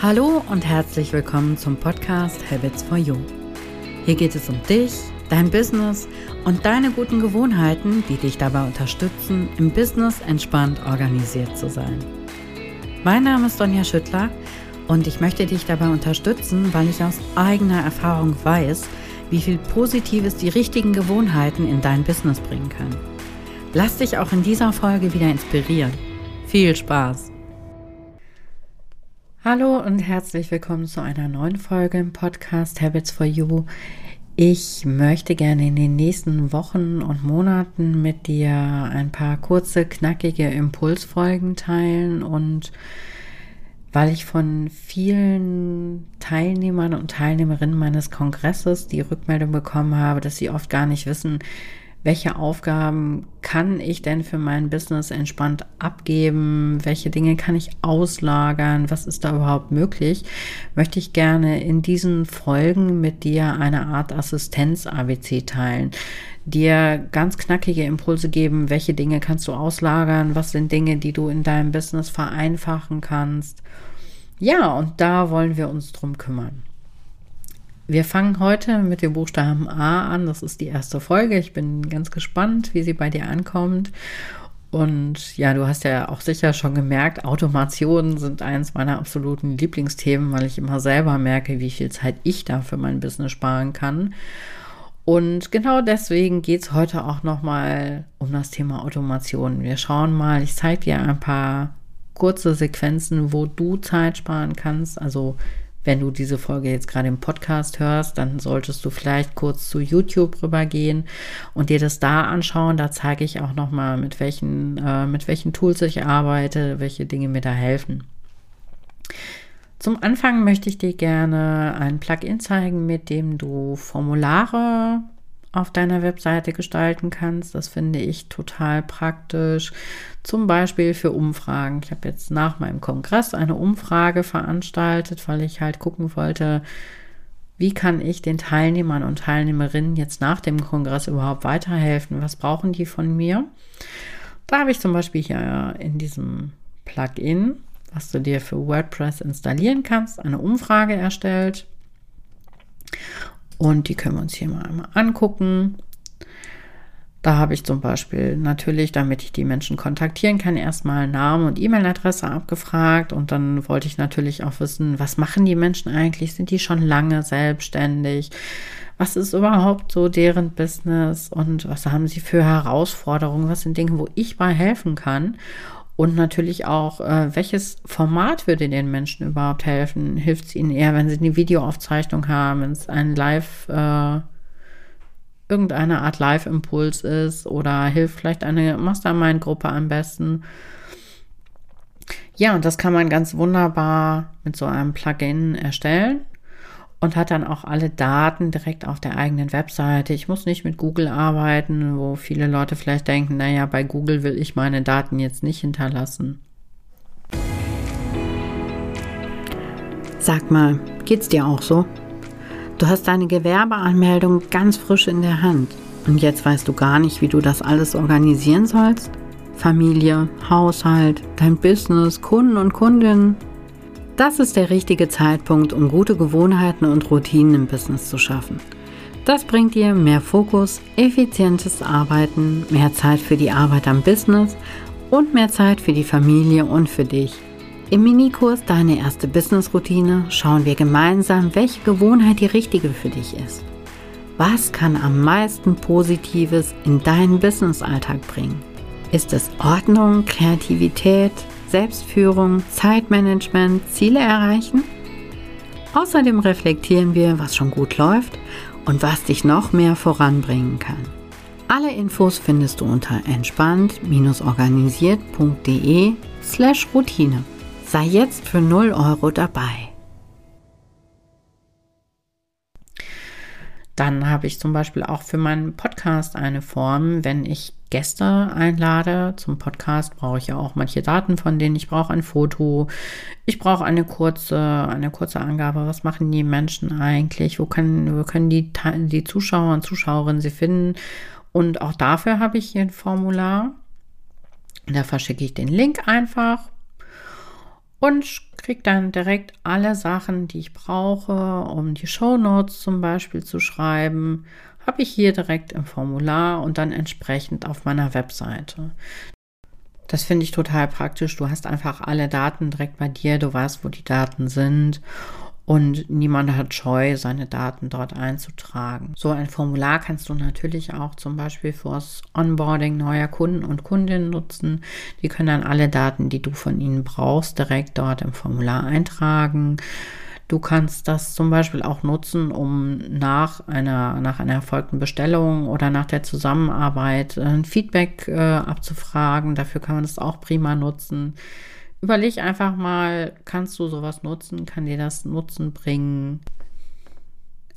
Hallo und herzlich willkommen zum Podcast Habits for You. Hier geht es um dich, dein Business und deine guten Gewohnheiten, die dich dabei unterstützen, im Business entspannt organisiert zu sein. Mein Name ist Donja Schüttler und ich möchte dich dabei unterstützen, weil ich aus eigener Erfahrung weiß, wie viel Positives die richtigen Gewohnheiten in dein Business bringen kann. Lass dich auch in dieser Folge wieder inspirieren. Viel Spaß! Hallo und herzlich willkommen zu einer neuen Folge im Podcast Habits for You. Ich möchte gerne in den nächsten Wochen und Monaten mit dir ein paar kurze, knackige Impulsfolgen teilen und weil ich von vielen Teilnehmern und Teilnehmerinnen meines Kongresses die Rückmeldung bekommen habe, dass sie oft gar nicht wissen, welche Aufgaben kann ich denn für mein Business entspannt abgeben, welche Dinge kann ich auslagern, was ist da überhaupt möglich, möchte ich gerne in diesen Folgen mit dir eine Art Assistenz-ABC teilen, dir ganz knackige Impulse geben, welche Dinge kannst du auslagern, was sind Dinge, die du in deinem Business vereinfachen kannst. Ja, und da wollen wir uns drum kümmern. Wir fangen heute mit dem Buchstaben A an. Das ist die erste Folge. Ich bin ganz gespannt, wie sie bei dir ankommt. Und ja, du hast ja auch sicher schon gemerkt, Automationen sind eines meiner absoluten Lieblingsthemen, weil ich immer selber merke, wie viel Zeit ich da für mein Business sparen kann. Und genau deswegen geht es heute auch nochmal um das Thema Automation. Wir schauen mal, ich zeige dir ein paar kurze Sequenzen, wo du Zeit sparen kannst. Also wenn du diese Folge jetzt gerade im Podcast hörst, dann solltest du vielleicht kurz zu YouTube rübergehen und dir das da anschauen. Da zeige ich auch nochmal, mit welchen, äh, mit welchen Tools ich arbeite, welche Dinge mir da helfen. Zum Anfang möchte ich dir gerne ein Plugin zeigen, mit dem du Formulare auf deiner Webseite gestalten kannst. Das finde ich total praktisch. Zum Beispiel für Umfragen. Ich habe jetzt nach meinem Kongress eine Umfrage veranstaltet, weil ich halt gucken wollte, wie kann ich den Teilnehmern und Teilnehmerinnen jetzt nach dem Kongress überhaupt weiterhelfen? Was brauchen die von mir? Da habe ich zum Beispiel hier in diesem Plugin, was du dir für WordPress installieren kannst, eine Umfrage erstellt. Und die können wir uns hier mal einmal angucken. Da habe ich zum Beispiel natürlich, damit ich die Menschen kontaktieren kann, erstmal Namen und E-Mail-Adresse abgefragt und dann wollte ich natürlich auch wissen, was machen die Menschen eigentlich? Sind die schon lange selbstständig? Was ist überhaupt so deren Business und was haben sie für Herausforderungen? Was sind Dinge, wo ich bei helfen kann? Und natürlich auch, äh, welches Format würde den Menschen überhaupt helfen? Hilft es ihnen eher, wenn sie eine Videoaufzeichnung haben, wenn es ein Live, äh, irgendeine Art Live-Impuls ist oder hilft vielleicht eine Mastermind-Gruppe am besten? Ja, und das kann man ganz wunderbar mit so einem Plugin erstellen und hat dann auch alle Daten direkt auf der eigenen Webseite. Ich muss nicht mit Google arbeiten, wo viele Leute vielleicht denken, naja, bei Google will ich meine Daten jetzt nicht hinterlassen. Sag mal, geht's dir auch so? Du hast deine Gewerbeanmeldung ganz frisch in der Hand und jetzt weißt du gar nicht, wie du das alles organisieren sollst? Familie, Haushalt, dein Business, Kunden und Kundinnen, das ist der richtige Zeitpunkt, um gute Gewohnheiten und Routinen im Business zu schaffen. Das bringt dir mehr Fokus, effizientes Arbeiten, mehr Zeit für die Arbeit am Business und mehr Zeit für die Familie und für dich. Im Minikurs Deine erste Business-Routine schauen wir gemeinsam, welche Gewohnheit die richtige für dich ist. Was kann am meisten Positives in deinen Business-Alltag bringen? Ist es Ordnung, Kreativität, Selbstführung, Zeitmanagement, Ziele erreichen? Außerdem reflektieren wir, was schon gut läuft und was dich noch mehr voranbringen kann. Alle Infos findest du unter entspannt-organisiert.de slash Routine. Sei jetzt für 0 Euro dabei. Dann habe ich zum Beispiel auch für meinen Podcast eine Form, wenn ich Gäste einlade. Zum Podcast brauche ich ja auch manche Daten von denen. Ich brauche ein Foto. Ich brauche eine kurze, eine kurze Angabe. Was machen die Menschen eigentlich? Wo können, wo können die, die Zuschauer und Zuschauerinnen sie finden? Und auch dafür habe ich hier ein Formular. Da verschicke ich den Link einfach. Und kriege dann direkt alle Sachen, die ich brauche, um die Show Notes zum Beispiel zu schreiben, habe ich hier direkt im Formular und dann entsprechend auf meiner Webseite. Das finde ich total praktisch. Du hast einfach alle Daten direkt bei dir, du weißt, wo die Daten sind und niemand hat Scheu, seine Daten dort einzutragen. So ein Formular kannst du natürlich auch zum Beispiel fürs Onboarding neuer Kunden und Kundinnen nutzen. Die können dann alle Daten, die du von ihnen brauchst, direkt dort im Formular eintragen. Du kannst das zum Beispiel auch nutzen, um nach einer, nach einer erfolgten Bestellung oder nach der Zusammenarbeit ein Feedback äh, abzufragen. Dafür kann man das auch prima nutzen. Überleg einfach mal, kannst du sowas nutzen? Kann dir das Nutzen bringen?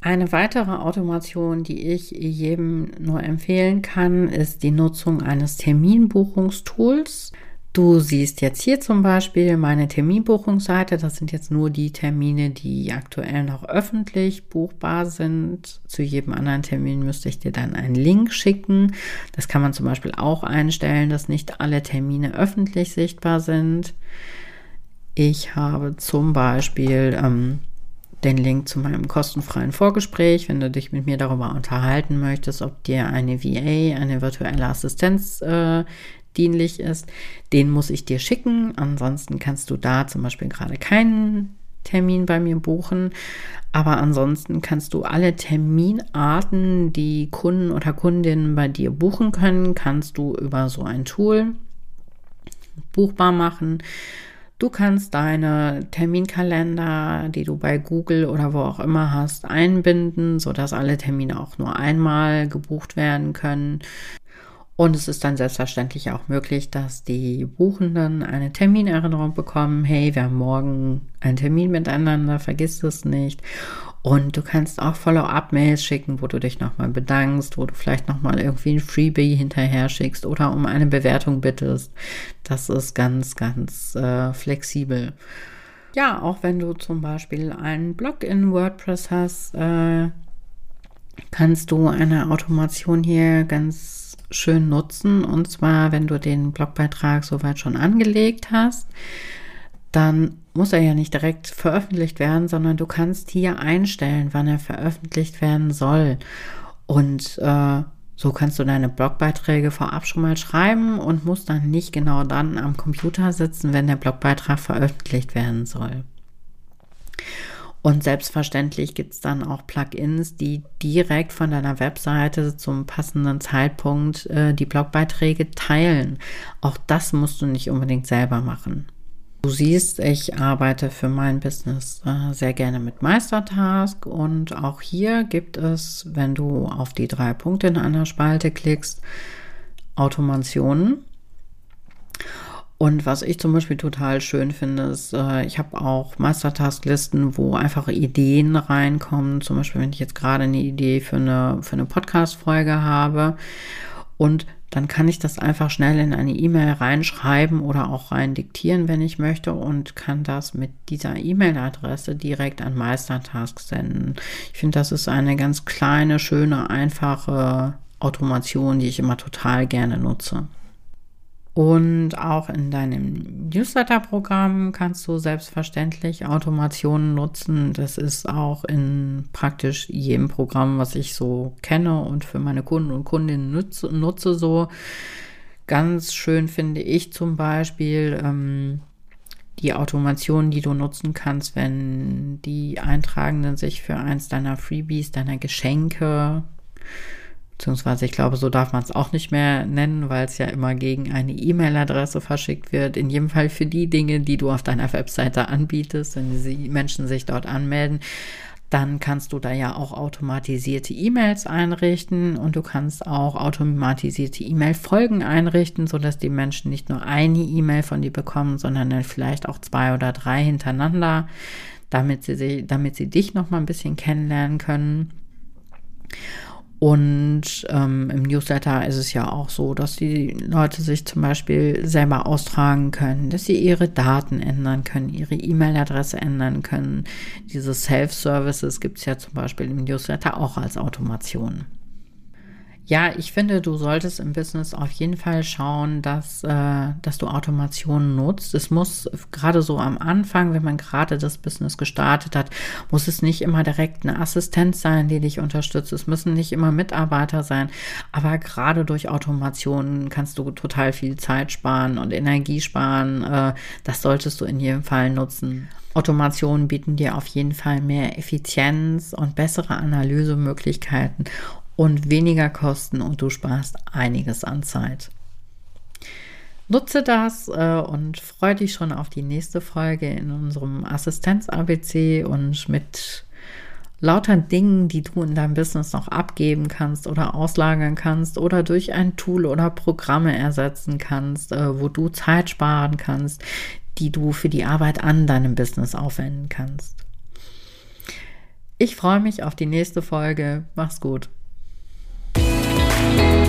Eine weitere Automation, die ich jedem nur empfehlen kann, ist die Nutzung eines Terminbuchungstools. Du siehst jetzt hier zum Beispiel meine Terminbuchungsseite. Das sind jetzt nur die Termine, die aktuell noch öffentlich buchbar sind. Zu jedem anderen Termin müsste ich dir dann einen Link schicken. Das kann man zum Beispiel auch einstellen, dass nicht alle Termine öffentlich sichtbar sind. Ich habe zum Beispiel ähm, den Link zu meinem kostenfreien Vorgespräch, wenn du dich mit mir darüber unterhalten möchtest, ob dir eine VA, eine virtuelle Assistenz äh, dienlich ist, den muss ich dir schicken. Ansonsten kannst du da zum Beispiel gerade keinen Termin bei mir buchen. Aber ansonsten kannst du alle Terminarten, die Kunden oder Kundinnen bei dir buchen können, kannst du über so ein Tool buchbar machen. Du kannst deine Terminkalender, die du bei Google oder wo auch immer hast, einbinden, sodass alle Termine auch nur einmal gebucht werden können. Und es ist dann selbstverständlich auch möglich, dass die Buchenden eine Terminerinnerung bekommen. Hey, wir haben morgen einen Termin miteinander, vergiss es nicht. Und du kannst auch Follow-up-Mails schicken, wo du dich nochmal bedankst, wo du vielleicht nochmal irgendwie ein Freebie hinterher schickst oder um eine Bewertung bittest. Das ist ganz, ganz äh, flexibel. Ja, auch wenn du zum Beispiel einen Blog in WordPress hast, äh, kannst du eine Automation hier ganz schön nutzen. Und zwar, wenn du den Blogbeitrag soweit schon angelegt hast, dann muss er ja nicht direkt veröffentlicht werden, sondern du kannst hier einstellen, wann er veröffentlicht werden soll. Und äh, so kannst du deine Blogbeiträge vorab schon mal schreiben und musst dann nicht genau dann am Computer sitzen, wenn der Blogbeitrag veröffentlicht werden soll. Und selbstverständlich gibt es dann auch Plugins, die direkt von deiner Webseite zum passenden Zeitpunkt äh, die Blogbeiträge teilen. Auch das musst du nicht unbedingt selber machen. Du siehst, ich arbeite für mein Business äh, sehr gerne mit Meistertask und auch hier gibt es, wenn du auf die drei Punkte in einer Spalte klickst, Automationen. Und was ich zum Beispiel total schön finde, ist, äh, ich habe auch Mastertask-Listen, wo einfach Ideen reinkommen. Zum Beispiel, wenn ich jetzt gerade eine Idee für eine, für eine Podcast-Folge habe. Und dann kann ich das einfach schnell in eine E-Mail reinschreiben oder auch rein diktieren, wenn ich möchte, und kann das mit dieser E-Mail-Adresse direkt an Meistertask senden. Ich finde, das ist eine ganz kleine, schöne, einfache Automation, die ich immer total gerne nutze. Und auch in deinem Newsletter-Programm kannst du selbstverständlich Automationen nutzen. Das ist auch in praktisch jedem Programm, was ich so kenne und für meine Kunden und Kundinnen nutze, nutze so. Ganz schön finde ich zum Beispiel ähm, die Automationen, die du nutzen kannst, wenn die Eintragenden sich für eins deiner Freebies, deiner Geschenke beziehungsweise ich glaube, so darf man es auch nicht mehr nennen, weil es ja immer gegen eine E-Mail-Adresse verschickt wird. In jedem Fall für die Dinge, die du auf deiner Webseite anbietest, wenn die Menschen sich dort anmelden, dann kannst du da ja auch automatisierte E-Mails einrichten und du kannst auch automatisierte E-Mail-Folgen einrichten, sodass die Menschen nicht nur eine E-Mail von dir bekommen, sondern dann vielleicht auch zwei oder drei hintereinander, damit sie, damit sie dich noch mal ein bisschen kennenlernen können. Und ähm, im Newsletter ist es ja auch so, dass die Leute sich zum Beispiel selber austragen können, dass sie ihre Daten ändern können, ihre E-Mail-Adresse ändern können. Diese Self-Services gibt es ja zum Beispiel im Newsletter auch als Automation. Ja, ich finde, du solltest im Business auf jeden Fall schauen, dass, äh, dass du Automation nutzt. Es muss gerade so am Anfang, wenn man gerade das Business gestartet hat, muss es nicht immer direkt eine Assistenz sein, die dich unterstützt. Es müssen nicht immer Mitarbeiter sein. Aber gerade durch Automation kannst du total viel Zeit sparen und Energie sparen. Äh, das solltest du in jedem Fall nutzen. Automationen bieten dir auf jeden Fall mehr Effizienz und bessere Analysemöglichkeiten und weniger Kosten und du sparst einiges an Zeit. Nutze das äh, und freue dich schon auf die nächste Folge in unserem Assistenz-ABC und mit lauter Dingen, die du in deinem Business noch abgeben kannst oder auslagern kannst oder durch ein Tool oder Programme ersetzen kannst, äh, wo du Zeit sparen kannst, die du für die Arbeit an deinem Business aufwenden kannst. Ich freue mich auf die nächste Folge. Mach's gut. Thank you.